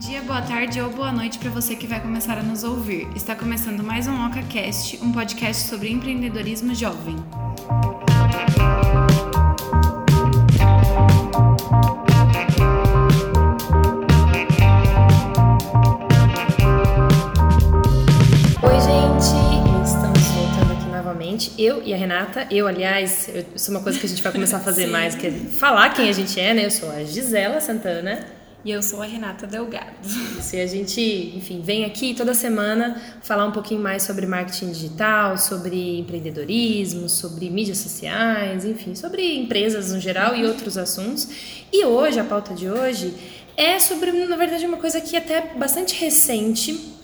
dia, boa tarde ou boa noite para você que vai começar a nos ouvir. Está começando mais um OcaCast, um podcast sobre empreendedorismo jovem. Oi, gente! Estamos voltando aqui novamente. Eu e a Renata. Eu, aliás, eu- isso é uma coisa que a gente vai começar a fazer mais, que é falar quem a gente é, né? Eu sou a Gisela Santana. E eu sou a Renata Delgado. Isso, e a gente, enfim, vem aqui toda semana falar um pouquinho mais sobre marketing digital, sobre empreendedorismo, sobre mídias sociais, enfim, sobre empresas no geral e outros assuntos. E hoje, a pauta de hoje é sobre, na verdade, uma coisa que é até bastante recente,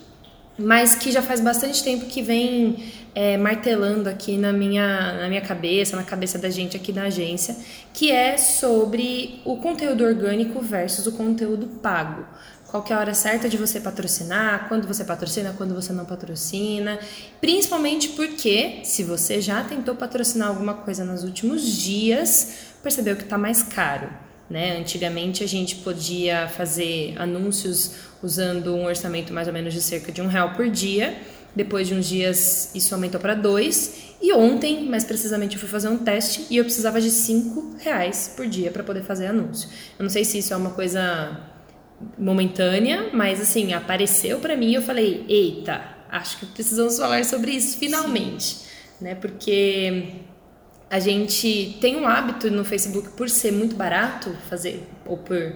mas que já faz bastante tempo que vem é, martelando aqui na minha, na minha cabeça, na cabeça da gente aqui na agência, que é sobre o conteúdo orgânico versus o conteúdo pago. Qual que é a hora certa de você patrocinar, quando você patrocina, quando você não patrocina, principalmente porque se você já tentou patrocinar alguma coisa nos últimos dias, percebeu que está mais caro. Né? Antigamente a gente podia fazer anúncios usando um orçamento mais ou menos de cerca de um real por dia. Depois de uns dias isso aumentou para dois. E ontem, mais precisamente, eu fui fazer um teste e eu precisava de cinco reais por dia para poder fazer anúncio. Eu não sei se isso é uma coisa momentânea, mas assim apareceu para mim e eu falei, eita, acho que precisamos falar sobre isso finalmente, né? Porque a gente tem um hábito no Facebook por ser muito barato fazer ou por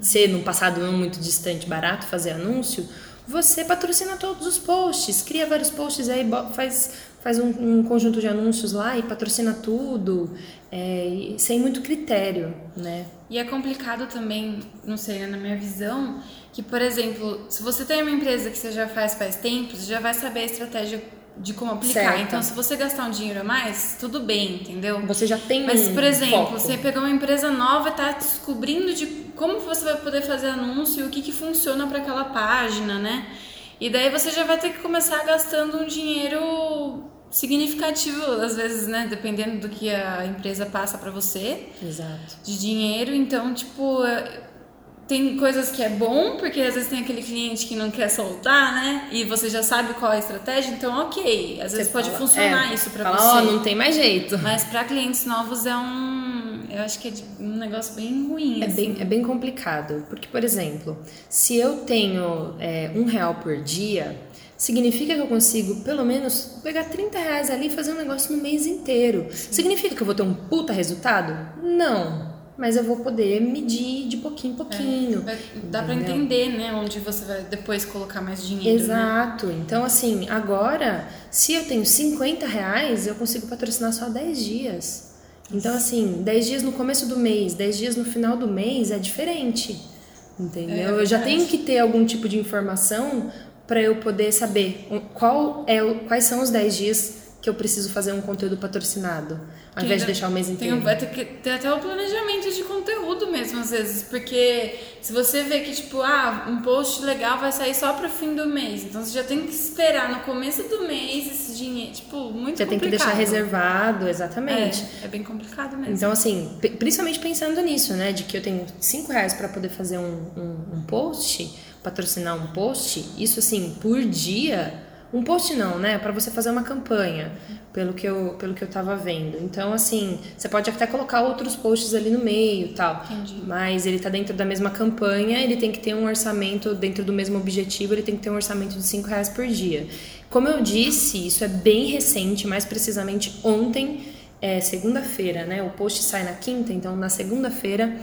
ser no passado não muito distante barato fazer anúncio, você patrocina todos os posts, cria vários posts aí, faz faz um, um conjunto de anúncios lá e patrocina tudo, é, sem muito critério, né? E é complicado também, não sei, né, na minha visão, que, por exemplo, se você tem uma empresa que você já faz faz tempo, você já vai saber a estratégia de como aplicar. Certo. Então, se você gastar um dinheiro a mais, tudo bem, entendeu? Você já tem Mas, por exemplo, foco. você pegou uma empresa nova e tá descobrindo de como você vai poder fazer anúncio e o que, que funciona para aquela página, né? E daí você já vai ter que começar gastando um dinheiro significativo, às vezes, né? Dependendo do que a empresa passa para você Exato. de dinheiro. Então, tipo, tem coisas que é bom, porque às vezes tem aquele cliente que não quer soltar, né? E você já sabe qual é a estratégia, então ok. Às vezes Você pode fala- funcionar é, isso pra fala, você. Ó, não tem mais jeito. Mas para clientes novos é um. Eu acho que é um negócio bem ruim. É assim. bem, é bem complicado, porque, por exemplo, se eu tenho é, um real por dia, significa que eu consigo, pelo menos, pegar 30 reais ali e fazer um negócio no mês inteiro. Significa que eu vou ter um puta resultado? Não. Mas eu vou poder medir de pouquinho em pouquinho. Vai- Dá pra entendeu? entender, né? Onde você vai depois colocar mais dinheiro. Né? Exato. Então, assim, agora, se eu tenho 50 reais, eu consigo patrocinar só 10 dias. Então, assim, 10 dias no começo do mês, 10 dias no final do mês é diferente. Entendeu? É eu já tenho que ter algum tipo de informação para eu poder saber qual é, quais são os 10 dias que eu preciso fazer um conteúdo patrocinado, ao Que invés de ainda deixar o mês tem inteiro. um- vai ter que ter até o planejamento de conteúdo mesmo, às vezes. Porque se você vê que, tipo, ah, um post legal vai sair só pro fim do mês. Então você já tem que esperar no começo do mês esse dinheiro. Tipo, muito Você tem que complicado. deixar reservado, exatamente. É, é bem complicado mesmo. Então, assim, principalmente pensando nisso, né? De que eu tenho 5 reais para poder fazer um, um, um post, patrocinar um post, isso assim, por dia. Um post não, né? Para você fazer uma campanha, pelo que, eu, pelo que eu tava vendo. Então, assim, você pode até colocar outros posts ali no meio e tal. Entendi. Mas ele tá dentro da mesma campanha, ele tem que ter um orçamento dentro do mesmo objetivo, ele tem que ter um orçamento de 5 reais por dia. Como eu disse, isso é bem recente, mais precisamente ontem, é, segunda-feira, né? O post sai na quinta, então na segunda-feira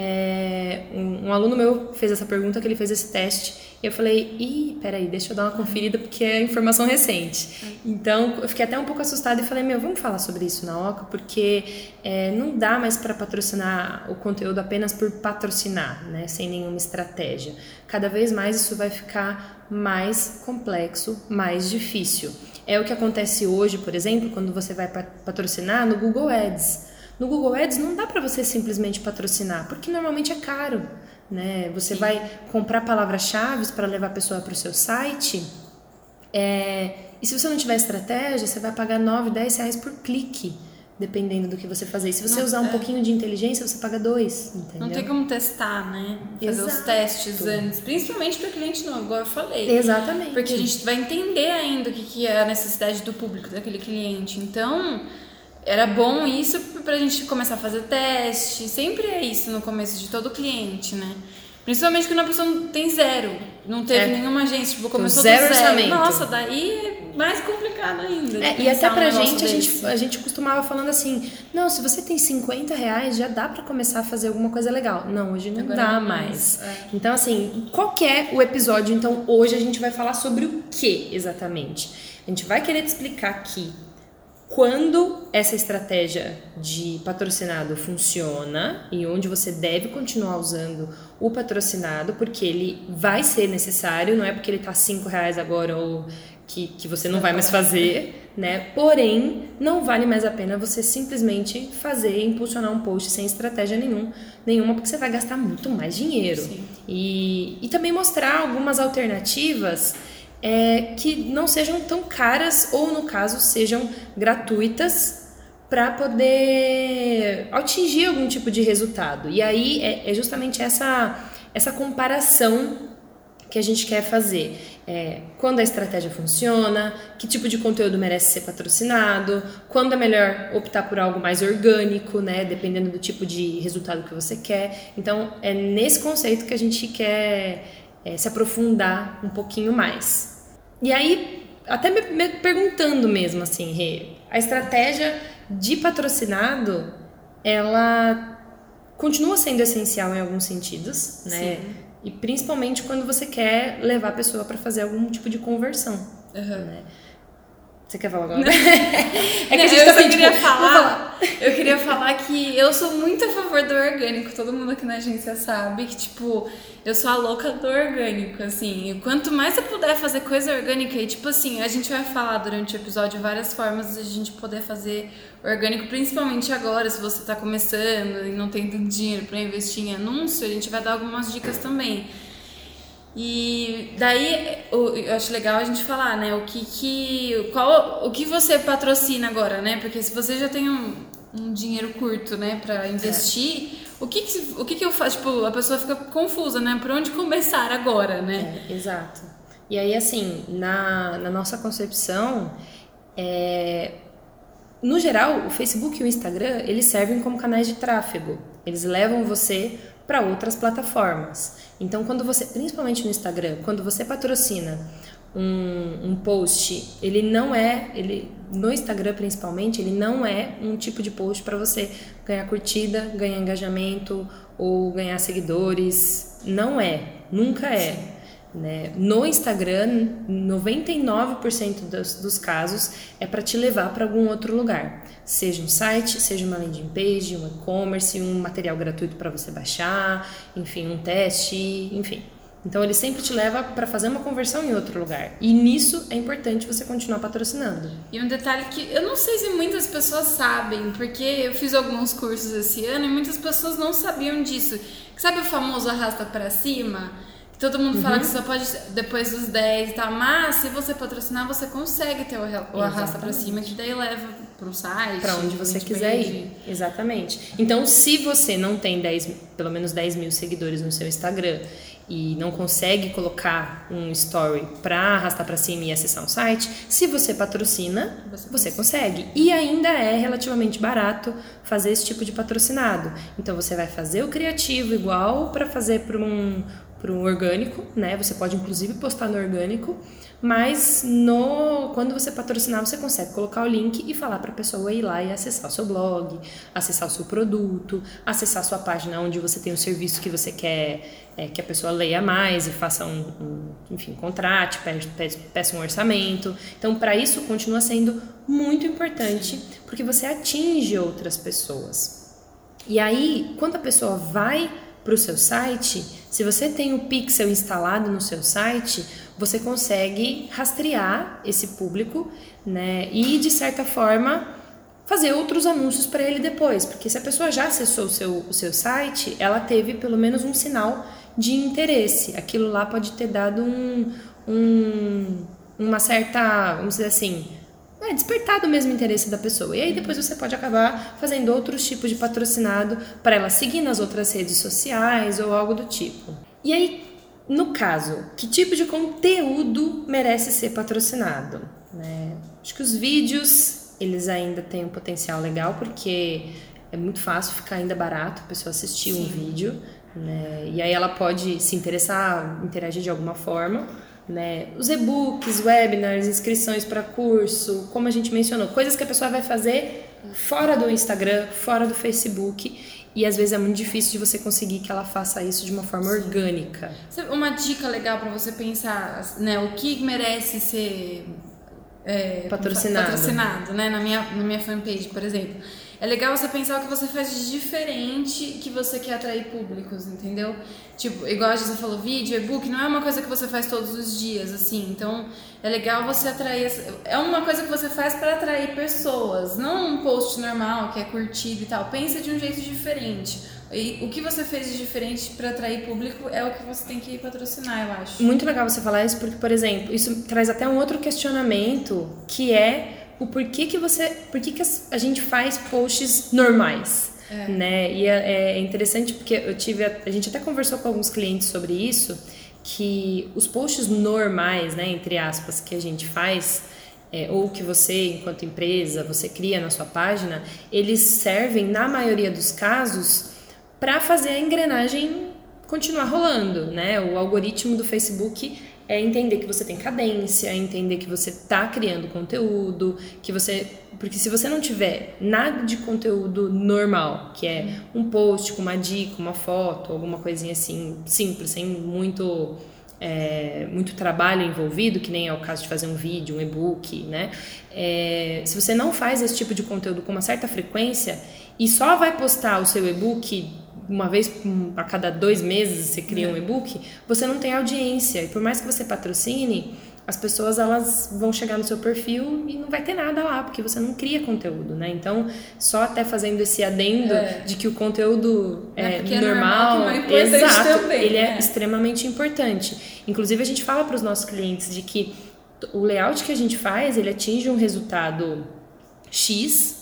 é, um, um aluno meu fez essa pergunta, que ele fez esse teste, e eu falei, ih, peraí, deixa eu dar uma conferida porque é informação recente. Então eu fiquei até um pouco assustada e falei, meu, vamos falar sobre isso na OCA, porque é, não dá mais para patrocinar o conteúdo apenas por patrocinar, né? Sem nenhuma estratégia. Cada vez mais isso vai ficar mais complexo, mais difícil. É o que acontece hoje, por exemplo, quando você vai pa- patrocinar no Google Ads. No Google Ads não dá para você simplesmente patrocinar, porque normalmente é caro, né? Você vai comprar palavras-chave para levar a pessoa para o seu site, é, e se você não tiver estratégia, você vai pagar 9, 10 reais por clique. dependendo do que você fazer. E se você Não, usar um é. pouquinho de inteligência, você paga dois, entendeu? Não tem como testar, né? Fazer os Exato. testes antes. Principalmente para cliente novo, igual eu falei. Exatamente. Porque a gente vai entender ainda o que, que é a necessidade do público daquele cliente. Então, era bom isso pra gente começar a fazer teste. Sempre é isso no começo de todo cliente, né? Principalmente quando a pessoa tem zero. Não teve É. nenhuma agência, tipo, começou zero do zero. orçamento. Nossa, daí é mais complicado ainda. É, e até um pra negócio gente, a gente, a gente costumava falando assim, não, se você tem 50 reais, já dá pra começar a fazer alguma coisa legal. Não, hoje não Agora dá não mais. mais, é. Então, assim, qual que é o episódio? Então, hoje a gente vai falar sobre o que exatamente? A gente vai querer te explicar aqui quando essa estratégia de patrocinado funciona e onde você deve continuar usando o patrocinado, porque ele vai ser necessário, não é porque ele tá 5 reais agora ou que, que você não vai mais fazer, né? Porém, não vale mais a pena você simplesmente fazer, impulsionar um post sem estratégia nenhum, nenhuma, porque você vai gastar muito mais dinheiro. Sim. E, e também mostrar algumas alternativas é, que não sejam tão caras ou, no caso, sejam gratuitas para poder atingir algum tipo de resultado. E aí é, é justamente essa, essa comparação que a gente quer fazer. É, quando a estratégia funciona, que tipo de conteúdo merece ser patrocinado, quando é melhor optar por algo mais orgânico, né, dependendo do tipo de resultado que você quer. Então, é nesse conceito que a gente quer é, se aprofundar um pouquinho mais. E aí, até me, perguntando mesmo assim, Rê, a estratégia de patrocinado, ela continua sendo essencial em alguns sentidos, né? Sim. E principalmente quando você quer levar a pessoa para fazer algum tipo de conversão. Aham. Né? Você quer falar agora? É que a gente eu tá só bem, queria tipo, falar, eu queria falar que eu sou muito a favor do orgânico. Todo mundo aqui na agência sabe que tipo, eu sou a louca do orgânico, assim. E Quanto mais eu puder fazer coisa orgânica e tipo assim, a gente vai falar durante o episódio várias formas de a gente poder fazer orgânico, principalmente agora, se você tá começando e não tem tanto dinheiro para investir em anúncio, a gente vai dar algumas dicas também. E daí eu acho legal a gente falar, né? O que que qual o que você patrocina agora, né? Porque se você já tem um, um dinheiro curto, né, para investir, o que que, o que que eu faço? Tipo, a pessoa fica confusa, né? Por onde começar agora, né? É, exato. E aí, assim, na, na nossa concepção, é, no geral, o Facebook e o Instagram, eles servem como canais de tráfego. Eles levam você para outras plataformas. Então, quando você, principalmente no Instagram, quando você patrocina um, um post, ele não é, ele no Instagram principalmente, ele não é um tipo de post para você ganhar curtida, ganhar engajamento ou ganhar seguidores. Não é, nunca é. Né? No Instagram, 99% dos, dos casos é para te levar para algum outro lugar, seja um site, seja uma landing page, um e-commerce, um material gratuito para você baixar, enfim, um teste, enfim. Então ele sempre te leva para fazer uma conversão em outro lugar. E nisso é importante você continuar patrocinando. E um detalhe que eu não sei se muitas pessoas sabem, porque eu fiz alguns cursos esse ano e muitas pessoas não sabiam disso. Sabe o famoso arrasta para cima? Todo mundo fala que só pode depois dos 10 e tal, mas se você patrocinar, você consegue ter o, o arrasta para cima, que daí leva pro site. Para onde você landing quiser page. ir. Exatamente. Então, se você não tem 10, pelo menos 10 mil seguidores no seu Instagram e não consegue colocar um story para arrastar para cima e acessar um site, se você patrocina, Você você, consegue. E ainda é relativamente barato fazer esse tipo de patrocinado. Então, você vai fazer o criativo igual para fazer para um para um orgânico, né? Você pode inclusive postar no orgânico, mas no quando você patrocinar, você consegue colocar o link e falar para a pessoa ir lá e acessar o seu blog, acessar o seu produto, acessar a sua página onde você tem o serviço que você quer é, que a pessoa leia mais e faça um, um enfim, contrate, pe- pe- peça um orçamento. Então, para isso continua sendo muito importante, porque você atinge outras pessoas. E aí, quando a pessoa vai para o seu site, se você tem o pixel instalado no seu site, você consegue rastrear esse público, né? E de certa forma fazer outros anúncios para ele depois, porque se a pessoa já acessou o seu, o seu site, ela teve pelo menos um sinal de interesse. Aquilo lá pode ter dado um, um uma certa, vamos dizer assim, é, despertado o mesmo interesse da pessoa. E aí depois você pode acabar fazendo outros tipos de patrocinado para ela seguir nas outras redes sociais ou algo do tipo. E aí, no caso, que tipo de conteúdo merece ser patrocinado? Né? Acho que os vídeos, eles ainda têm um potencial legal, porque é muito fácil ficar ainda barato a pessoa assistir Sim. um vídeo. Né? E aí ela pode se interessar, interagir de alguma forma. Né? Os e-books, webinars, inscrições para curso, como a gente mencionou, coisas que a pessoa vai fazer fora do Instagram, fora do Facebook. E às vezes é muito difícil de você conseguir que ela faça isso de uma forma orgânica. Uma dica legal para você pensar, né? O que merece ser é, patrocinado. patrocinado, né? Na minha, na minha fanpage, por exemplo é legal você pensar o que você faz de diferente que você quer atrair públicos, entendeu? Tipo, igual a gente falou, vídeo, e-book, não é uma coisa que você faz todos os dias, assim. Então, é legal você atrair. É uma coisa que você faz para atrair pessoas, não um post normal que é curtido e tal. Pensa de um jeito diferente. E o que você fez de diferente para atrair público é o que você tem que patrocinar, eu acho. Muito legal você falar isso, porque, por exemplo, isso traz até um outro questionamento que é o porquê que você, por que a gente faz posts normais, é. né? E é, é, interessante porque eu tive, a, a gente até conversou com alguns clientes sobre isso, que os posts normais, né, entre aspas, que a gente faz, é, ou que você, enquanto empresa, você cria na sua página, eles servem, na maioria dos casos, para fazer a engrenagem continuar rolando, né? O algoritmo do Facebook é entender que você tem cadência, entender que você está criando conteúdo, que você. Porque se você não tiver nada de conteúdo normal, que é um post com uma dica, uma foto, alguma coisinha assim, simples, sem muito. É, muito trabalho envolvido, que nem é o caso de fazer um vídeo, um e-book, né? É, se você não faz esse tipo de conteúdo com uma certa frequência e só vai postar o seu e-book uma vez a cada dois meses você cria um é. e-book, você não tem audiência. E por mais que você patrocine, as pessoas elas vão chegar no seu perfil e não vai ter nada lá, porque você não cria conteúdo, né? Então, só até fazendo esse adendo é. de que o conteúdo é, é normal, é normal exato, também, ele é, é extremamente importante. Inclusive, a gente fala para os nossos clientes de que o layout que a gente faz, ele atinge um resultado X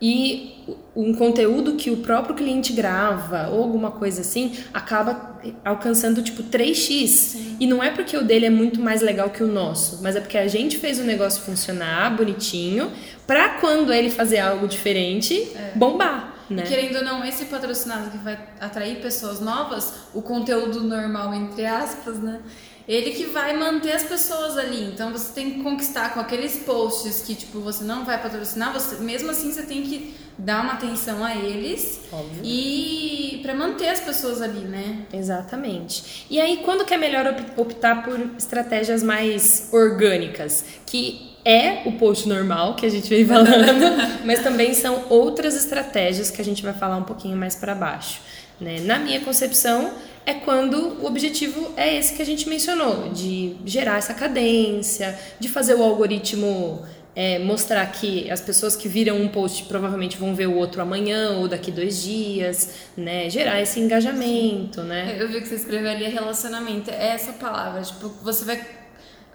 e um conteúdo que o próprio cliente grava ou alguma coisa assim acaba alcançando tipo 3x. Sim. E não é porque o dele é muito mais legal que o nosso, mas é porque a gente fez o negócio funcionar bonitinho para quando ele fazer algo diferente, é. bombar. Né? E querendo ou não, esse patrocinado que vai atrair pessoas novas, o conteúdo normal, entre aspas, né? Ele que vai manter as pessoas ali. Então você tem que conquistar com aqueles posts que tipo você não vai patrocinar, você mesmo assim você tem que dar uma atenção a eles Óbvio. e para manter as pessoas ali, né? Exatamente. E aí quando que é melhor optar por estratégias mais orgânicas, que é o post normal que a gente vem falando, mas também são outras estratégias que a gente vai falar um pouquinho mais para baixo. Né? Na minha concepção, é quando o objetivo é esse que a gente mencionou, de gerar essa cadência, de fazer o algoritmo é, mostrar que as pessoas que viram um post provavelmente vão ver o outro amanhã ou daqui dois dias, né? Gerar esse engajamento, né? Eu vi que você escreveu ali relacionamento, é essa palavra, tipo, você vai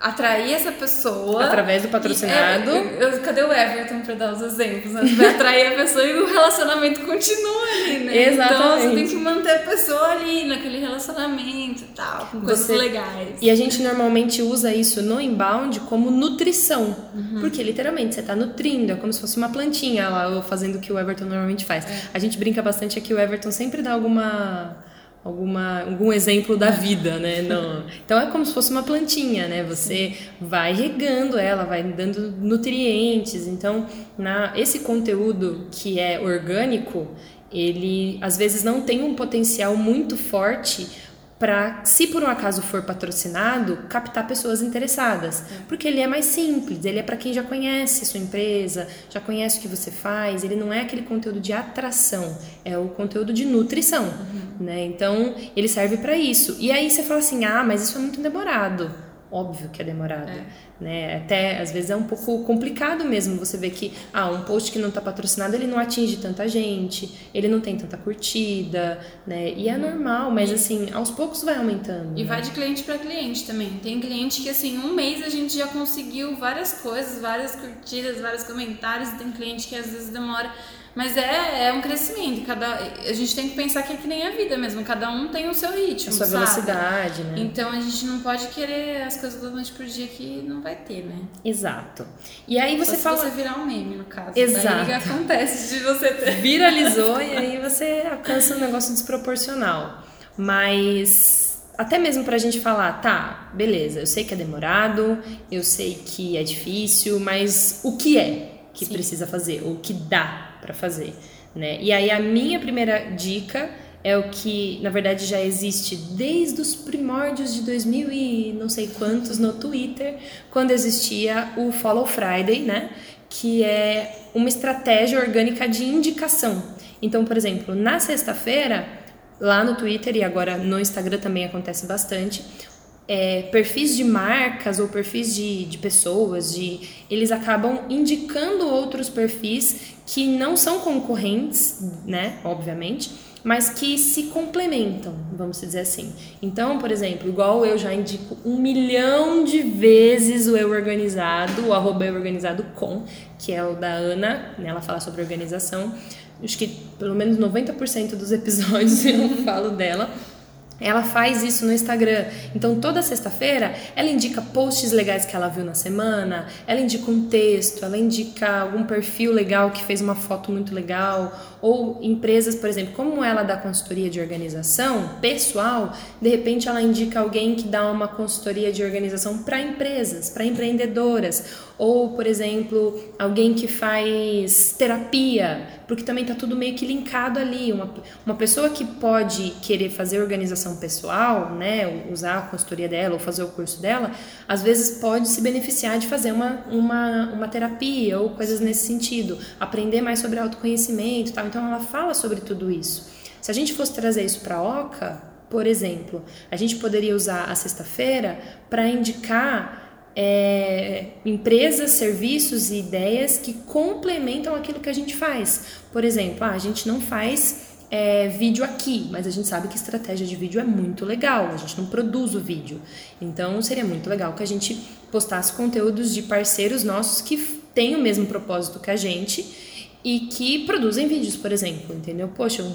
atrair essa pessoa. Através do patrocinado. É, eu, cadê o Everton para dar os exemplos? Né? Vai atrair a pessoa e o relacionamento continua ali, né? Exatamente. Então você tem que manter a pessoa ali, naquele relacionamento e tal, com coisas você... legais. E a gente normalmente usa isso no inbound como nutrição. Uhum. Porque literalmente você está nutrindo, é como se fosse uma plantinha lá, fazendo o que o Everton normalmente faz. É. A gente brinca bastante aqui, o Everton sempre dá alguma alguma, algum exemplo da vida, né? Não. Então é como se fosse uma plantinha, né? Você vai regando ela, vai dando nutrientes. Então, na, esse conteúdo que é orgânico, ele às vezes não tem um potencial muito forte para, se por um acaso for patrocinado, captar pessoas interessadas. É. Porque ele é mais simples, ele é para quem já conhece a sua empresa, já conhece o que você faz, ele não é aquele conteúdo de atração, é o conteúdo de nutrição. Uhum. Né? Então, ele serve para isso. E aí você fala assim: ah, mas isso é muito demorado. óbvio que é demorado, é. Né? Até às vezes é um pouco complicado mesmo você ver que ah, um post que não está patrocinado, ele não atinge tanta gente, ele não tem tanta curtida, né? E é normal, mas assim, aos poucos vai aumentando. E né? vai de cliente para cliente também. Tem cliente que assim, um mês a gente já conseguiu várias coisas, várias curtidas, vários comentários, e tem cliente que às vezes demora mas é, é um crescimento. Cada, a gente tem que pensar que é que nem a vida mesmo. Cada um tem o seu ritmo. A sua sabe? velocidade, né? Então a gente não pode querer as coisas da noite pro dia que não vai ter, né? Exato. E aí você Só fala. Se você virar um meme, no caso. Exato. Daí acontece de você ter. Viralizou e aí você alcança um negócio desproporcional. Mas. Até mesmo pra gente falar, tá, beleza, eu sei que é demorado, eu sei que é difícil, mas o que é que Sim. precisa fazer? O que dá para fazer, né? E aí a minha primeira dica é o que, na verdade, já existe desde os primórdios de 2000 e não sei quantos no Twitter, quando existia o Follow Friday, né? Que é uma estratégia orgânica de indicação. Então, por exemplo, na sexta-feira, lá no Twitter e agora no Instagram também acontece bastante, é, perfis de marcas ou perfis de, de pessoas, de, eles acabam indicando outros perfis que não são concorrentes, né, obviamente, mas que se complementam, vamos dizer assim. Então, por exemplo, igual eu já indico um milhão de vezes o Eu Organizado, o arroba Eu Organizado com, que é o da Ana, né, ela fala sobre organização. Acho que pelo menos 90% dos episódios eu falo dela. Ela faz isso no Instagram. Então, toda sexta-feira, ela indica posts legais que ela viu na semana, ela indica um texto, ela indica algum perfil legal que fez uma foto muito legal, ou empresas, por exemplo, como ela dá consultoria de organização pessoal, de repente ela indica alguém que dá uma consultoria de organização para empresas, para empreendedoras, ou, por exemplo, alguém que faz terapia, porque também está tudo meio que linkado ali. Uma, uma pessoa que pode querer fazer organização pessoal, né, usar a consultoria dela ou fazer o curso dela, às vezes pode se beneficiar de fazer uma, uma, uma terapia ou coisas nesse sentido, aprender mais sobre autoconhecimento tal. Então ela fala sobre tudo isso. Se a gente fosse trazer isso para OCA, por exemplo, a gente poderia usar a sexta-feira para indicar é, empresas, serviços e ideias que complementam aquilo que a gente faz. Por exemplo, ah, a gente não faz é, vídeo aqui, mas a gente sabe que estratégia de vídeo é muito legal, a gente não produz o vídeo. Então seria muito legal que a gente postasse conteúdos de parceiros nossos que têm o mesmo propósito que a gente e que produzem vídeos, por exemplo, entendeu? Poxa,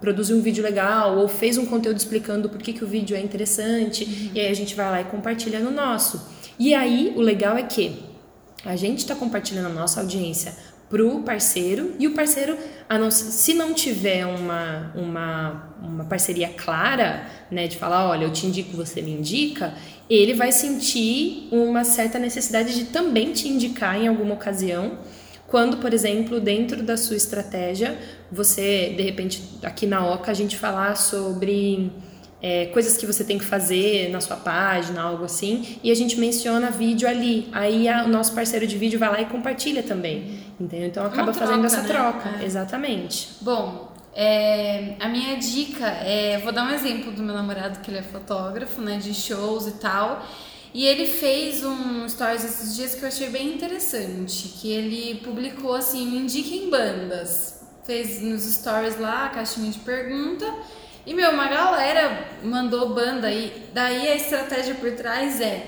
produziu um vídeo legal ou fez um conteúdo explicando por que, que o vídeo é interessante uhum. e aí a gente vai lá e compartilha no nosso. E aí, o legal é que a gente está compartilhando a nossa audiência pro parceiro e o parceiro, não, se não tiver uma, uma, uma parceria clara, né, de falar, olha, eu te indico, você me indica, ele vai sentir uma certa necessidade de também te indicar em alguma ocasião, quando, por exemplo, dentro da sua estratégia, você, de repente, aqui na OCA, a gente falar sobre é, coisas que você tem que fazer na sua página, algo assim, e a gente menciona vídeo ali. Aí a, o nosso parceiro de vídeo vai lá e compartilha também. Entendeu? Então acaba troca, fazendo essa né? troca. É. Exatamente. Bom, é, a minha dica é. Vou dar um exemplo do meu namorado, que ele é fotógrafo, né? De shows e tal. E ele fez um stories esses dias que eu achei bem interessante. Que ele publicou assim: indiquem bandas. Fez nos stories lá a caixinha de pergunta e, meu, uma galera mandou banda e daí a estratégia por trás é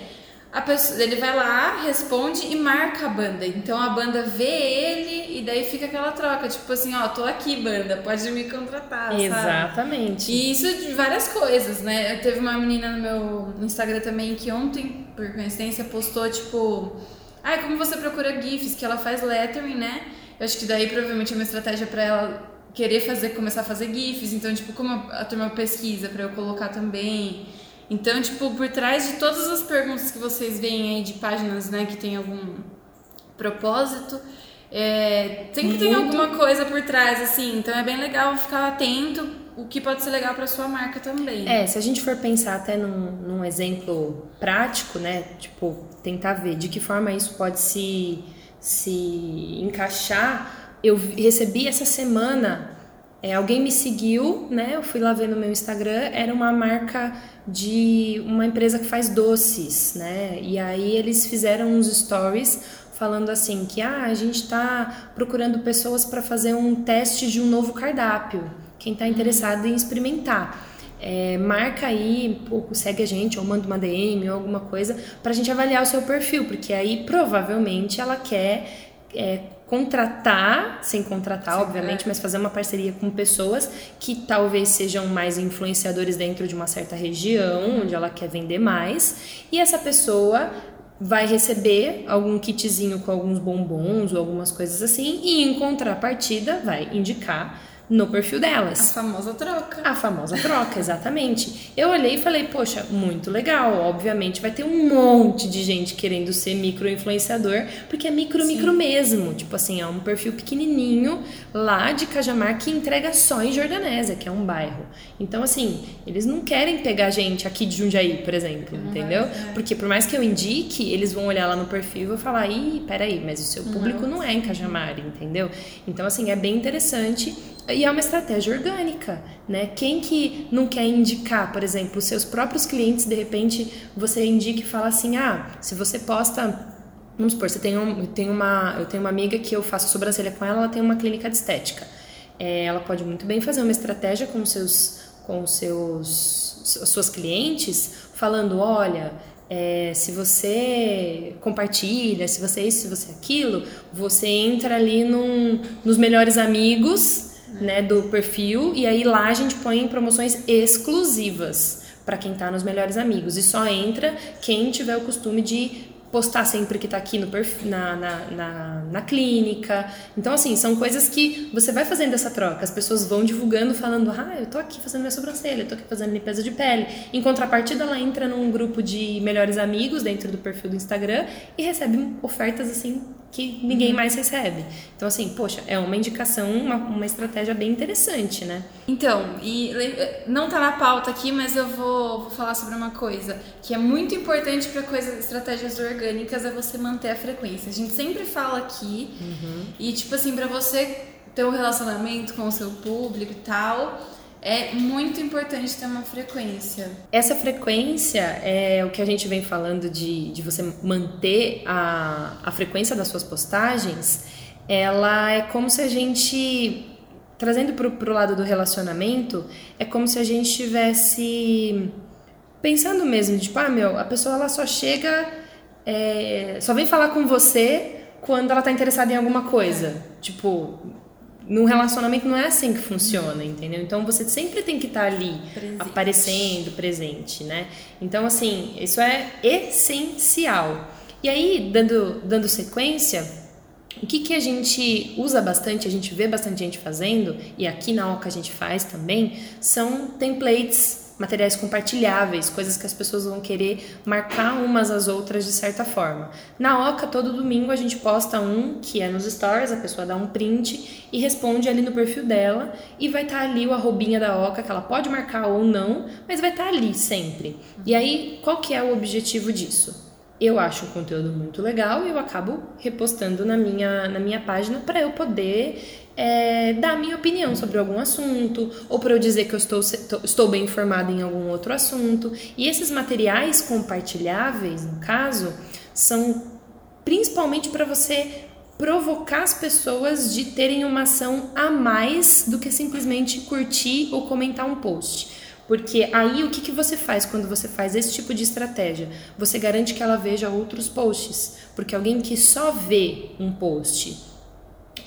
a pessoa, ele vai lá, responde e marca a banda. Então a banda vê ele e daí fica aquela troca, tipo assim, ó, tô aqui, banda, pode me contratar. Exatamente. Sabe? E isso de várias coisas, né? Teve uma menina no meu Instagram também que ontem, por coincidência, postou, tipo, ai, como você procura GIFs, que ela faz lettering, né? Eu acho que daí provavelmente é uma estratégia para ela querer fazer, começar a fazer GIFs, então, tipo, como a, a turma pesquisa para eu colocar também. Então, tipo, por trás de todas as perguntas que vocês veem aí de páginas, né, que tem algum propósito, é, sempre tem alguma coisa por trás, assim. Então é bem legal ficar atento o que pode ser legal para sua marca também. É, se a gente for pensar até num, num exemplo prático, né, tipo, tentar ver de que forma isso pode se, se encaixar eu recebi essa semana é, alguém me seguiu, né? Eu fui lá ver no meu Instagram, era uma marca de uma empresa que faz doces, né? E aí eles fizeram uns stories falando assim que ah, a gente está procurando pessoas para fazer um teste de um novo cardápio. Quem está interessado em experimentar. É, marca aí, pouco segue a gente, ou manda uma DM ou alguma coisa, para a gente avaliar o seu perfil, porque aí provavelmente ela quer é, contratar, sem contratar, Sim, obviamente, é. mas fazer uma parceria com pessoas que talvez sejam mais influenciadores dentro de uma certa região, onde ela quer vender mais, e essa pessoa vai receber algum kitzinho com alguns bombons ou algumas coisas assim, e em contrapartida vai indicar no perfil delas. A famosa troca. A famosa troca, exatamente. Eu olhei e falei, poxa, muito legal. Obviamente vai ter um monte de gente querendo ser micro-influenciador, porque é micro, Sim. micro mesmo. Tipo assim, é um perfil pequenininho lá de Cajamar que entrega só em Jordanésia, que é um bairro. Então, assim, eles não querem pegar gente aqui de Jundiaí, por exemplo, uhum, entendeu? É. Porque por mais que eu indique, eles vão olhar lá no perfil e vão falar, ih, peraí, mas o seu público uhum. não é em Cajamar, entendeu? Então, assim, é bem interessante e é uma estratégia orgânica, né? Quem que não quer indicar, por exemplo, os seus próprios clientes, de repente você indica e fala assim: ah, se você posta. Vamos supor, você tem, um, uma, eu tenho uma amiga que eu faço sobrancelha com ela, ela tem uma clínica de estética. É, ela pode muito bem fazer uma estratégia com seus, com seus, suas clientes, falando: olha, é, se você compartilha, se você isso, se você aquilo, você entra ali num, nos melhores amigos né, do perfil e aí lá a gente põe promoções exclusivas para quem está nos melhores amigos e só entra quem tiver o costume de postar sempre que está aqui no na, na, na, na, clínica. Então, assim, são coisas que você vai fazendo essa troca. As pessoas vão divulgando, falando, ah, eu tô aqui fazendo minha sobrancelha, eu tô aqui fazendo limpeza de pele. Em contrapartida, ela entra num grupo de melhores amigos dentro do perfil do Instagram e recebe ofertas, assim, que ninguém uhum. mais recebe. Então, assim, poxa, é uma indicação, uma, uma estratégia bem interessante, né? Então, e não tá na pauta aqui, mas eu vou, vou falar sobre uma coisa que é muito importante para coisas, estratégias orgânicas, é você manter a frequência. A gente sempre fala aqui, uhum. e tipo assim, para você ter um relacionamento com o seu público e tal, é muito importante ter uma frequência. Essa frequência é o que a gente vem falando de, de você manter a, a frequência das suas postagens. Ela é como se a gente, trazendo para o lado do relacionamento, é como se a gente estivesse pensando mesmo, tipo, ah, meu, a pessoa ela só chega, é, só vem falar com você quando ela está interessada em alguma coisa. Tipo, num relacionamento não é assim que funciona, entendeu? Então você sempre tem que estar tá ali presente. aparecendo, presente, né? Então assim, isso é essencial. E aí, dando, dando sequência, o que, que a gente usa bastante, a gente vê bastante gente fazendo, e aqui na OCA a gente faz também, são templates materiais compartilháveis, coisas que as pessoas vão querer marcar umas às outras de certa forma. Na Oca, todo domingo a gente posta um que é nos stories, a pessoa dá um print e responde ali no perfil dela e vai estar tá ali o arrobinha da Oca, que ela pode marcar ou não, mas vai estar tá ali sempre. E aí, qual que é o objetivo disso? Eu acho o conteúdo muito legal e eu acabo repostando na minha, na minha página para eu poder é, dar a minha opinião sobre algum assunto, ou para eu dizer que eu estou, estou bem informada em algum outro assunto. E esses materiais compartilháveis, no caso, são principalmente para você provocar as pessoas de terem uma ação a mais do que simplesmente curtir ou comentar um post. Porque aí o que, que você faz quando você faz esse tipo de estratégia? Você garante que ela veja outros posts. Porque alguém que só vê um post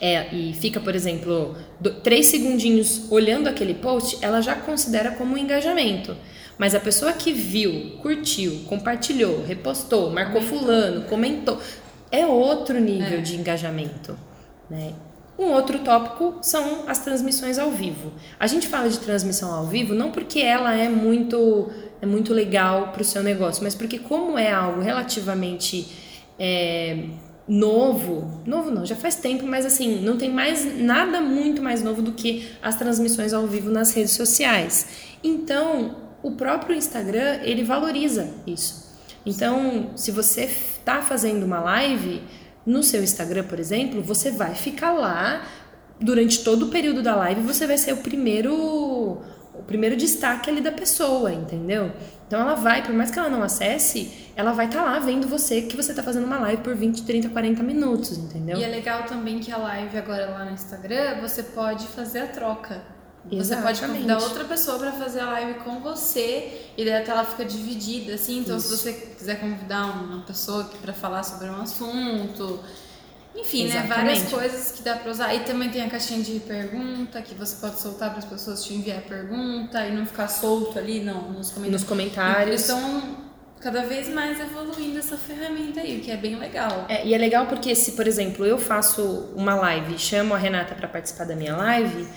é, e fica, por exemplo, do, três segundinhos olhando aquele post, ela já considera como um engajamento. Mas a pessoa que viu, curtiu, compartilhou, repostou, marcou fulano, comentou, é outro nível é. de engajamento. Né? Um outro tópico são as transmissões ao vivo. A gente fala de transmissão ao vivo não porque ela é muito, é muito legal para o seu negócio, mas porque como é algo relativamente é, novo, novo não, já faz tempo, mas assim, não tem mais nada muito mais novo do que as transmissões ao vivo nas redes sociais. Então, o próprio Instagram, ele valoriza isso. Então, se você está fazendo uma live no seu Instagram, por exemplo, você vai ficar lá durante todo o período da live você vai ser o primeiro o primeiro destaque ali da pessoa, entendeu? Então ela vai, por mais que ela não acesse, ela vai estar tá lá vendo você que você está fazendo uma live por 20, 30, 40 minutos, entendeu? E é legal também que a live agora lá no Instagram, você pode fazer a troca. Você pode convidar outra pessoa para fazer a live com você e daí a tela fica dividida, assim. Então, Isso. se você quiser convidar uma pessoa para falar sobre um assunto, enfim, Exatamente. né? Várias coisas que dá para usar. E também tem a caixinha de pergunta que você pode soltar para as pessoas te enviar pergunta e não ficar solto ali não, nos comentários. Nos comentários. Estão cada vez mais evoluindo essa ferramenta aí, o que é bem legal. É, e é legal porque se, por exemplo, eu faço uma live e chamo a Renata para participar da minha live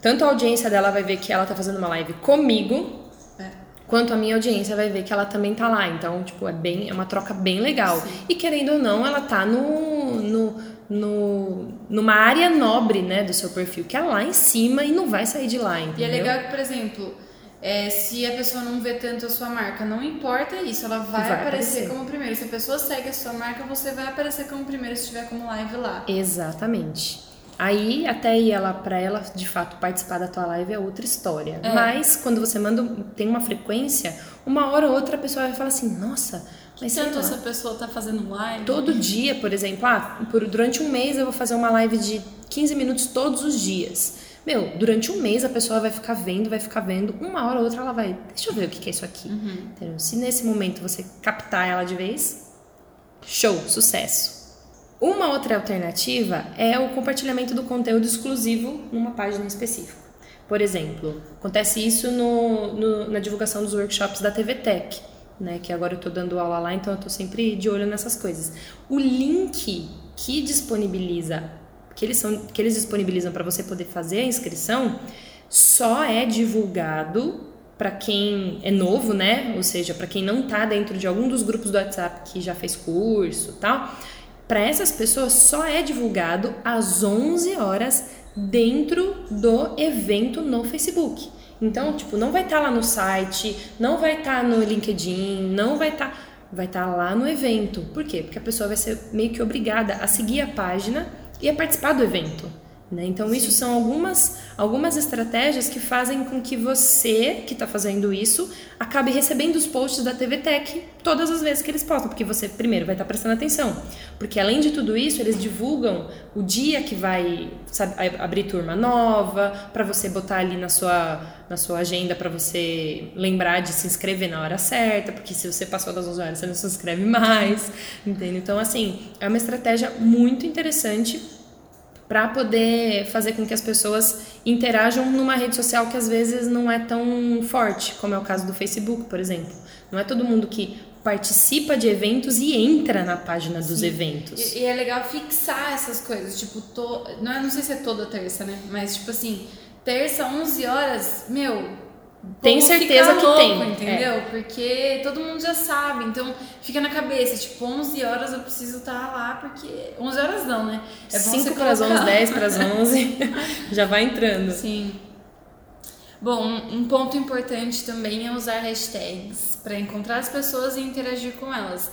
tanto a audiência dela vai ver que ela tá fazendo uma live comigo, é. quanto a minha audiência vai ver que ela também tá lá. Então, tipo, é bem, é uma troca bem legal. Sim. E querendo ou não, ela tá no, no, no, numa área nobre, né, do seu perfil, que é lá em cima e não vai sair de lá, entendeu? E é legal que, por exemplo, é, se a pessoa não vê tanto a sua marca, não importa isso, ela vai, vai aparecer, aparecer, como primeiro. Se a pessoa segue a sua marca, você vai aparecer como primeiro se estiver como live lá. Exatamente. Aí, até ir ela para ela de fato participar da tua live é outra história. É. Mas quando você manda, tem uma frequência, uma hora ou outra a pessoa vai falar assim: "Nossa, mas tanto essa pessoa tá fazendo live?" Todo dia, por exemplo, ah, por, durante um mês eu vou fazer uma live de 15 minutos todos os dias. Meu, durante um mês a pessoa vai ficar vendo, vai ficar vendo, uma hora ou outra ela vai, deixa eu ver o que é isso aqui. Uhum. Se nesse momento você captar ela de vez, show, sucesso. Uma outra alternativa é o compartilhamento do conteúdo exclusivo numa página específica. Por exemplo, acontece isso no, no, na divulgação dos workshops da TV Tech, né? Que agora eu estou dando aula lá, então eu estou sempre de olho nessas coisas. O link que disponibiliza, que eles, são, que eles disponibilizam para você poder fazer a inscrição, só é divulgado para quem é novo, né? Ou seja, para quem não está dentro de algum dos grupos do WhatsApp que já fez curso, tal para essas pessoas só é divulgado às 11 horas dentro do evento no Facebook. Então, tipo, não vai estar tá lá no site, não vai estar tá no LinkedIn, não vai estar, tá, vai estar tá lá no evento. Por quê? Porque a pessoa vai ser meio que obrigada a seguir a página e a participar do evento. Né? Então, isso são algumas, algumas estratégias que fazem com que você, que está fazendo isso, acabe recebendo os posts da TV Tech todas as vezes que eles postam, porque você, primeiro, vai estar tá prestando atenção. Porque, além de tudo isso, eles divulgam o dia que vai sabe, abrir turma nova, para você botar ali na sua, na sua agenda, para você lembrar de se inscrever na hora certa, porque se você passou das 11 horas, você não se inscreve mais, entende? Então, assim, é uma estratégia muito interessante para poder fazer com que as pessoas interajam numa rede social que às vezes não é tão forte, como é o caso do Facebook, por exemplo. Não é todo mundo que participa de eventos e entra na página dos Sim. eventos. E, e, é legal fixar essas coisas, tipo, to... não, é, não sei se é toda terça, né? Mas tipo assim, terça, 11 horas, meu, tem certeza que louco, tem. Entendeu? É. Porque todo mundo já sabe. Então fica na cabeça, tipo, 11 horas eu preciso estar lá, porque. 11 horas não, né? É 5 para as 11, 10 para as 11. já vai entrando. Sim. Bom, um ponto importante também é usar hashtags para encontrar as pessoas e interagir com elas.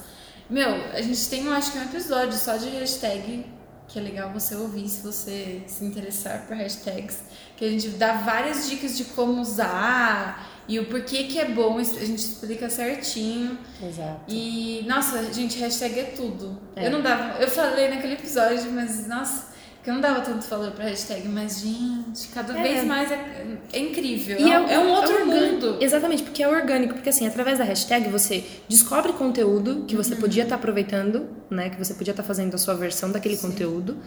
Meu, a gente tem, eu acho que um episódio só de hashtag que é legal você ouvir se você se interessar por hashtags, que a gente dá várias dicas de como usar e o porquê que é bom, a gente explica certinho. Exato. E, nossa, gente, hashtag é tudo. É. Eu não dava, eu falei naquele episódio, mas, nossa, que eu não dava tanto valor pra hashtag, mas, gente, cada é. vez mais é, é incrível. É, é, é um outro mundo. Exatamente, porque é orgânico. Porque, assim, através da hashtag você descobre conteúdo que você uhum. podia estar tá aproveitando, né? Que você podia estar tá fazendo a sua versão daquele Sim. conteúdo.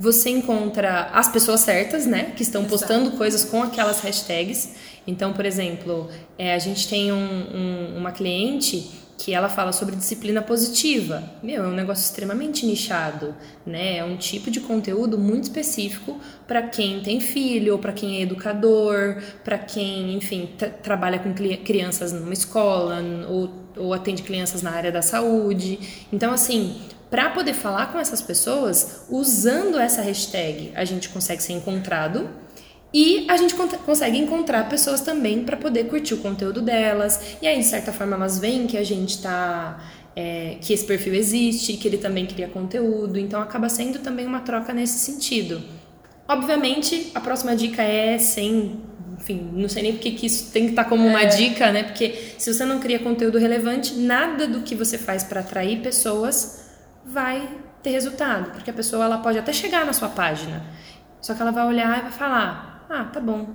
Você encontra as pessoas certas, né? Que estão Exato. postando coisas com aquelas hashtags. Então, por exemplo, é, a gente tem um, um, uma cliente que ela fala sobre disciplina positiva. Meu, é um negócio extremamente nichado, né? É um tipo de conteúdo muito específico para quem tem filho, ou para quem é educador, para quem, enfim, trabalha com crianças numa escola ou, ou atende crianças na área da saúde. Então, assim, para poder falar com essas pessoas, usando essa hashtag, a gente consegue ser encontrado e a gente consegue encontrar pessoas também para poder curtir o conteúdo delas. E aí, de certa forma, elas veem que a gente tá. É, que esse perfil existe, que ele também cria conteúdo. Então acaba sendo também uma troca nesse sentido. Obviamente, a próxima dica é sem enfim, não sei nem porque que isso tem que estar tá como uma é. dica, né? Porque se você não cria conteúdo relevante, nada do que você faz para atrair pessoas vai ter resultado, porque a pessoa ela pode até chegar na sua página, só que ela vai olhar e vai falar: "Ah, tá bom".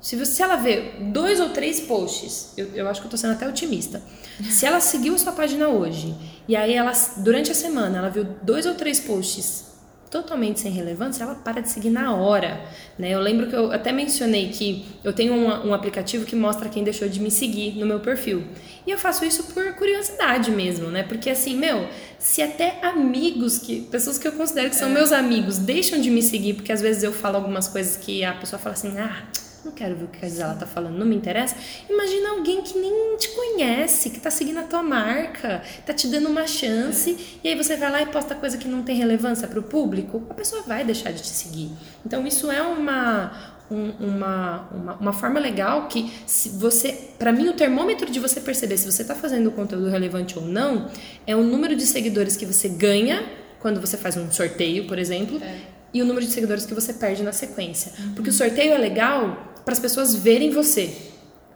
Se, você, se ela vê dois ou três posts, eu, eu acho que eu tô sendo até otimista. Se ela seguiu a sua página hoje e aí ela durante a semana ela viu dois ou três posts totalmente sem relevância, ela para de seguir na hora. Né? Eu lembro que eu até mencionei que eu tenho um, um, aplicativo que mostra quem deixou de me seguir no meu perfil. E eu faço isso por curiosidade mesmo, né? Porque assim, meu, se até amigos, que pessoas que eu considero que são é. meus amigos, deixam de me seguir, porque às vezes eu falo algumas coisas que a pessoa fala assim, ah não quero ver o que a Gisela tá falando, não me interessa. Imagina alguém que nem te conhece, que tá seguindo a tua marca, tá te dando uma chance, é. e aí você vai lá e posta coisa que não tem relevância para o público, a pessoa vai deixar de te seguir. Então isso é uma um, uma, uma, uma, forma legal que se você, para mim o termômetro de você perceber se você está fazendo conteúdo relevante ou não é o número de seguidores que você ganha quando você faz um sorteio, por exemplo, é. E o número de seguidores que você perde na sequência. Uhum. Porque o sorteio é legal para as pessoas verem você.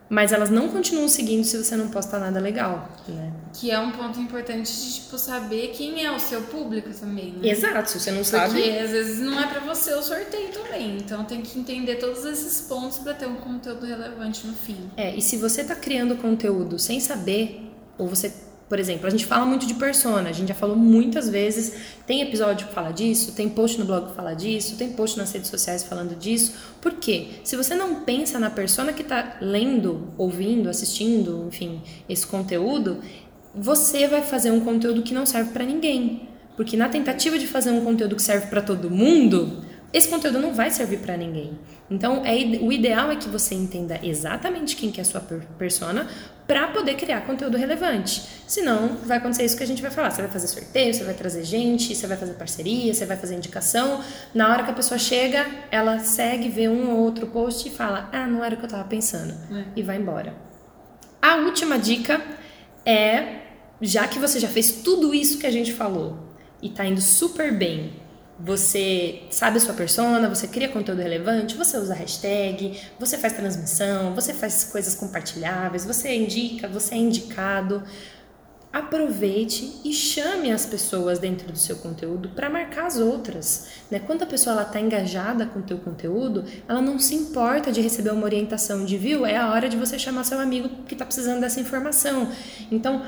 Mas elas não continuam seguindo se você não posta nada legal, né? Que é um ponto importante de, tipo, saber quem é o seu público também, né? Exato, se você não sabe... Porque às vezes não é para você o sorteio também. Então tem que entender todos esses pontos para ter um conteúdo relevante no fim. É, e se você tá criando conteúdo sem saber, ou você por exemplo, a gente fala muito de persona, a gente já falou muitas vezes, tem episódio que fala disso, tem post no blog que fala disso, tem post nas redes sociais falando disso. Por quê? Se você não pensa na persona que está lendo, ouvindo, assistindo, enfim, esse conteúdo, você vai fazer um conteúdo que não serve para ninguém. Porque na tentativa de fazer um conteúdo que serve para todo mundo, esse conteúdo não vai servir para ninguém. Então, é, o ideal é que você entenda exatamente quem que é a sua persona para poder criar conteúdo relevante. Senão, vai acontecer isso que a gente vai falar. Você vai fazer sorteio, você vai trazer gente, você vai fazer parceria, você vai fazer indicação. Na hora que a pessoa chega, ela segue, vê um ou outro post e fala: Ah, não era o que eu estava pensando. É. E vai embora. A última dica é: já que você já fez tudo isso que a gente falou e está indo super bem, você sabe a sua persona, você cria conteúdo relevante, você usa hashtag, você faz transmissão, você faz coisas compartilháveis, você indica, você é indicado. Aproveite e chame as pessoas dentro do seu conteúdo para marcar as outras. Né? Quando a pessoa está engajada com o teu conteúdo, ela não se importa de receber uma orientação de viu, é a hora de você chamar seu amigo que está precisando dessa informação. Então,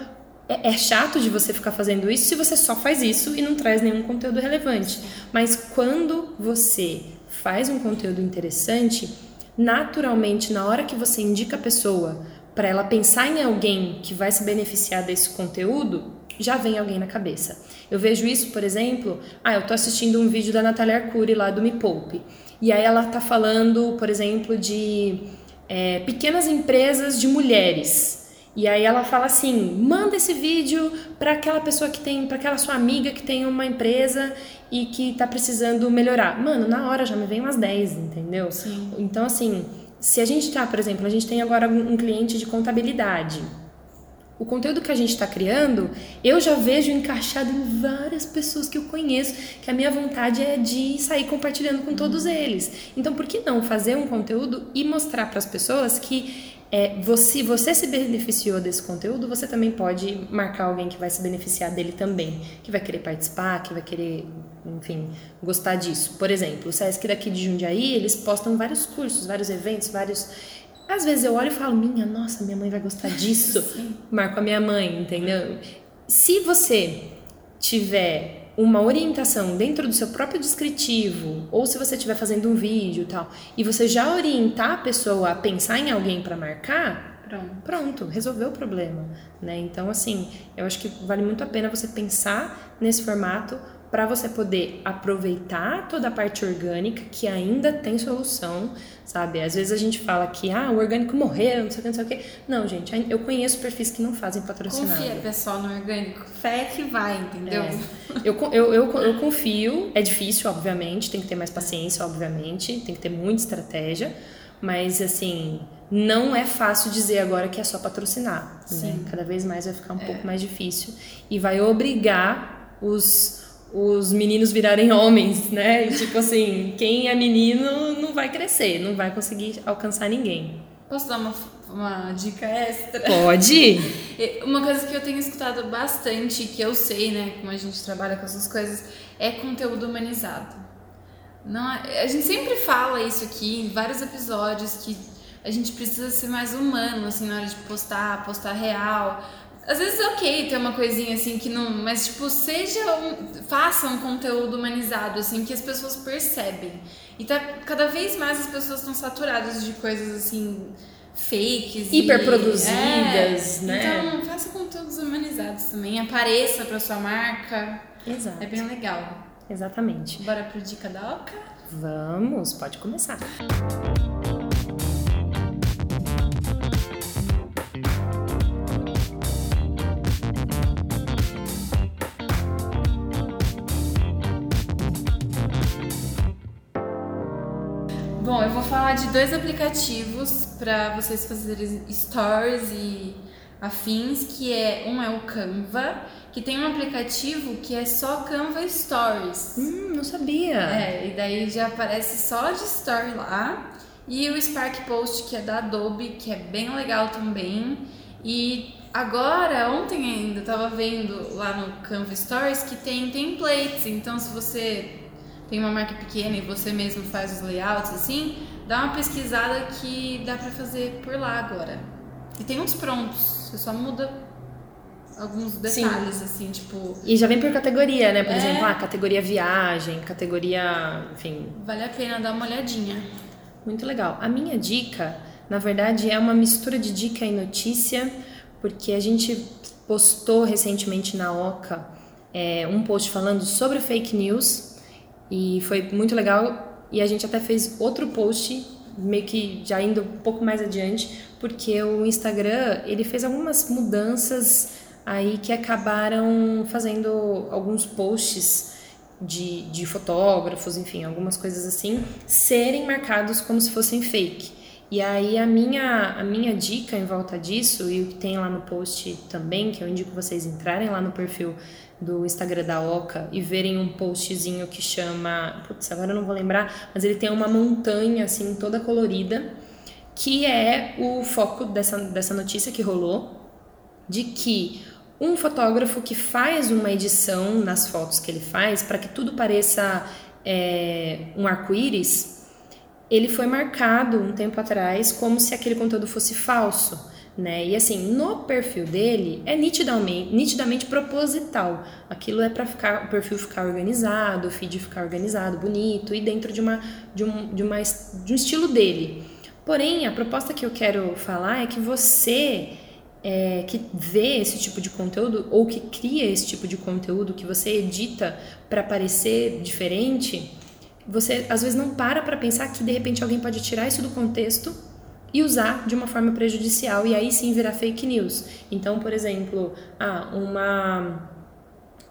é, é, chato de você ficar fazendo isso se você só faz isso e não traz nenhum conteúdo relevante. Mas quando você faz um conteúdo interessante, naturalmente, na hora que você indica a pessoa para ela pensar em alguém que vai se beneficiar desse conteúdo, já vem alguém na cabeça. Eu vejo isso, por exemplo, ah, eu tô assistindo um vídeo da Natália Arcuri lá do Me Poupe. E aí ela tá falando, por exemplo, de é, pequenas empresas de mulheres. E aí ela fala assim: manda esse vídeo para aquela pessoa que tem, para aquela sua amiga que tem uma empresa e que tá precisando melhorar. Mano, na hora já me vem umas 10, entendeu? Sim. Então, assim, se a gente tá, por exemplo, a gente tem agora um cliente de contabilidade. O conteúdo que a gente está criando, eu já vejo encaixado em várias pessoas que eu conheço, que a minha vontade é de sair compartilhando com todos eles. Então, por que não fazer um conteúdo e mostrar para as pessoas que é, você, você se beneficiou desse conteúdo, você também pode marcar alguém que vai se beneficiar dele também, que vai querer participar, que vai querer, enfim, gostar disso. Por exemplo, o Sesc daqui de Jundiaí, eles postam vários cursos, vários eventos, vários. Às vezes eu olho e falo, minha, nossa, minha mãe vai gostar disso. Marco a minha mãe, entendeu? Se você tiver uma orientação dentro do seu próprio descritivo, ou se você estiver fazendo um vídeo e tal, e você já orientar a pessoa a pensar em alguém para marcar, pronto. pronto, resolveu o problema, né? Então, assim, eu acho que vale muito a pena você pensar nesse formato para você poder aproveitar toda a parte orgânica que ainda tem solução, sabe? Às vezes a gente fala que ah, o orgânico morreu, não sei o que, não sei o que. Não, gente, eu conheço perfis que não fazem patrocinado. Confia, pessoal, no orgânico. Fé que vai, entendeu? É. Eu, eu, eu, eu confio, é difícil, obviamente, tem que ter mais paciência, obviamente, tem que ter muita estratégia, mas assim, não é fácil dizer agora que é só patrocinar. Né? Cada vez mais vai ficar um é. pouco mais difícil e vai obrigar os os meninos virarem homens, né? E, tipo assim, quem é menino não vai crescer, não vai conseguir alcançar ninguém. Posso dar uma, uma dica extra? Pode! Uma coisa que eu tenho escutado bastante, que eu sei, né, como a gente trabalha com essas coisas, é conteúdo humanizado. Não, a gente sempre fala isso aqui em vários episódios que a gente precisa ser mais humano, assim, na hora de postar, postar real. Às vezes é ok ter uma coisinha assim que não. Mas, tipo, seja um. Faça um conteúdo humanizado, assim, que as pessoas percebem. E tá cada vez mais as pessoas estão saturadas de coisas assim. Fakes. Hiperproduzidas, é, né? Então, faça conteúdos humanizados também. Apareça pra sua marca. Exato. É bem legal. Exatamente. Bora pro Dica da Oca? Vamos, pode começar. Bom, falar de dois aplicativos para vocês fazerem stories e afins, que é um é o Canva, que tem um aplicativo que é só Canva Stories. Hum, não sabia. É, e daí já aparece só de story lá. E o Spark Post, que é da Adobe, que é bem legal também. E agora, ontem ainda, eu tava vendo lá no Canva Stories que tem templates. Então, se você tem uma marca pequena e você mesmo faz os layouts assim, dá uma pesquisada que dá pra fazer por lá agora. E tem uns prontos, você só muda alguns detalhes, Sim. assim, tipo. E já vem por categoria, né? Por é... exemplo, ah, categoria viagem, categoria. enfim. Vale a pena dar uma olhadinha. Muito legal. A minha dica, na verdade, é uma mistura de dica e notícia, porque a gente postou recentemente na Oca é, um post falando sobre fake news e foi muito legal. E a gente até fez outro post, meio que já indo um pouco mais adiante, porque o Instagram ele fez algumas mudanças aí que acabaram fazendo alguns posts de, de fotógrafos, enfim, algumas coisas assim, serem marcados como se fossem fake. E aí a minha, a minha dica em volta disso, e o que tem lá no post também, que eu indico vocês entrarem lá no perfil do Instagram da Oca e verem um postzinho que chama. Putz, agora eu não vou lembrar, mas ele tem uma montanha assim toda colorida, que é o foco dessa, dessa notícia que rolou, de que um fotógrafo que faz uma edição nas fotos que ele faz, para que tudo pareça é, um arco-íris, ele foi marcado um tempo atrás como se aquele conteúdo fosse falso né? E assim, no perfil dele é nitidamente, nitidamente proposital. Aquilo é para ficar o perfil ficar organizado, o feed ficar organizado, bonito e dentro de uma de um de uma de um estilo dele. Porém, a proposta que eu quero falar é que você é, que vê esse tipo de conteúdo ou que cria esse tipo de conteúdo que você edita para parecer diferente, você às vezes não para para pensar que de repente alguém pode tirar isso do contexto e usar de uma forma prejudicial e aí sim virar fake news. Então, por exemplo, ah, uma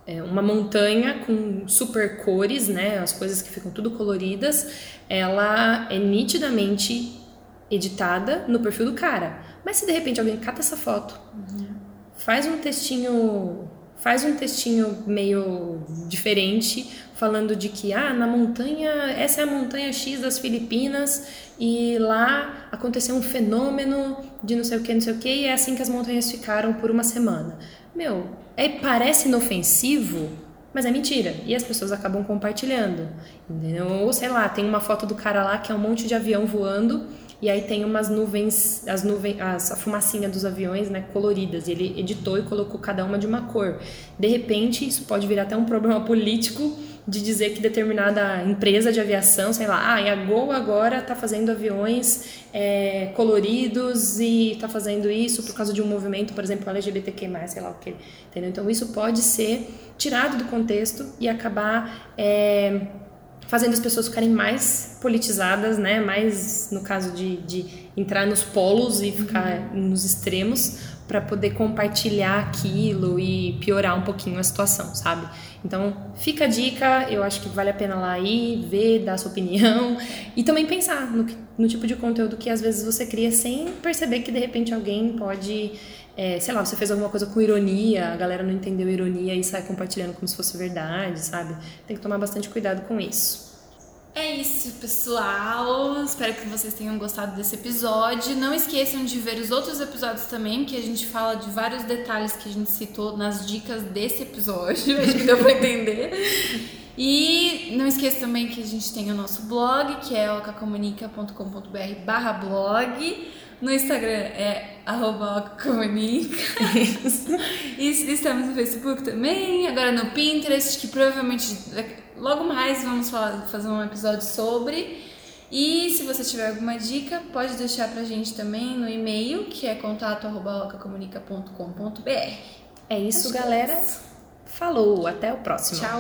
é, uma montanha com super cores, né, as coisas que ficam tudo coloridas, ela é nitidamente editada no perfil do cara. Mas se de repente alguém cata essa foto, uhum. faz um textinho faz um textinho meio diferente, falando de que ah, na montanha, essa é a montanha X das Filipinas e lá aconteceu um fenômeno de não sei o que, não sei o que, e é assim que as montanhas ficaram por uma semana. Meu, é, parece inofensivo, mas é mentira. E as pessoas acabam compartilhando. Entendeu? Ou sei lá, tem uma foto do cara lá que é um monte de avião voando e aí tem umas nuvens, as nuvens, as, a fumacinha dos aviões, né, coloridas. E ele editou e colocou cada uma de uma cor. De repente, isso pode virar até um problema político de dizer que determinada empresa de aviação, sei lá, ah, e a Gol agora está fazendo aviões é, coloridos e está fazendo isso por causa de um movimento, por exemplo, LGBTQ+, sei lá o que, entendeu? Então isso pode ser tirado do contexto e acabar é, fazendo as pessoas ficarem mais politizadas, né? Mais no caso de, de entrar nos polos e ficar uhum. nos extremos para poder compartilhar aquilo e piorar um pouquinho a situação, sabe? Então, fica a dica, eu acho que vale a pena lá ir, ver, dar sua opinião e também pensar no, no tipo de conteúdo que às vezes você cria sem perceber que de repente alguém pode é, sei lá, você fez alguma coisa com ironia, a galera não entendeu ironia e sai compartilhando como se fosse verdade, sabe? Tem que tomar bastante cuidado com isso. É isso, pessoal. Espero que vocês tenham gostado desse episódio. Não esqueçam de ver os outros episódios também, que a gente fala de vários detalhes que a gente citou nas dicas desse episódio. Acho que deu pra entender. E não esqueça também que a gente tem o nosso blog, que é ocacomunica.com.br barra blog. No Instagram é arroba e estamos no Facebook também, agora no Pinterest, que provavelmente logo mais vamos falar, fazer um episódio sobre. E se você tiver alguma dica, pode deixar pra gente também no e-mail, que é contato.ocacomunica.com.br. É isso, Acho galera. É isso. Falou, até o próximo. Tchau.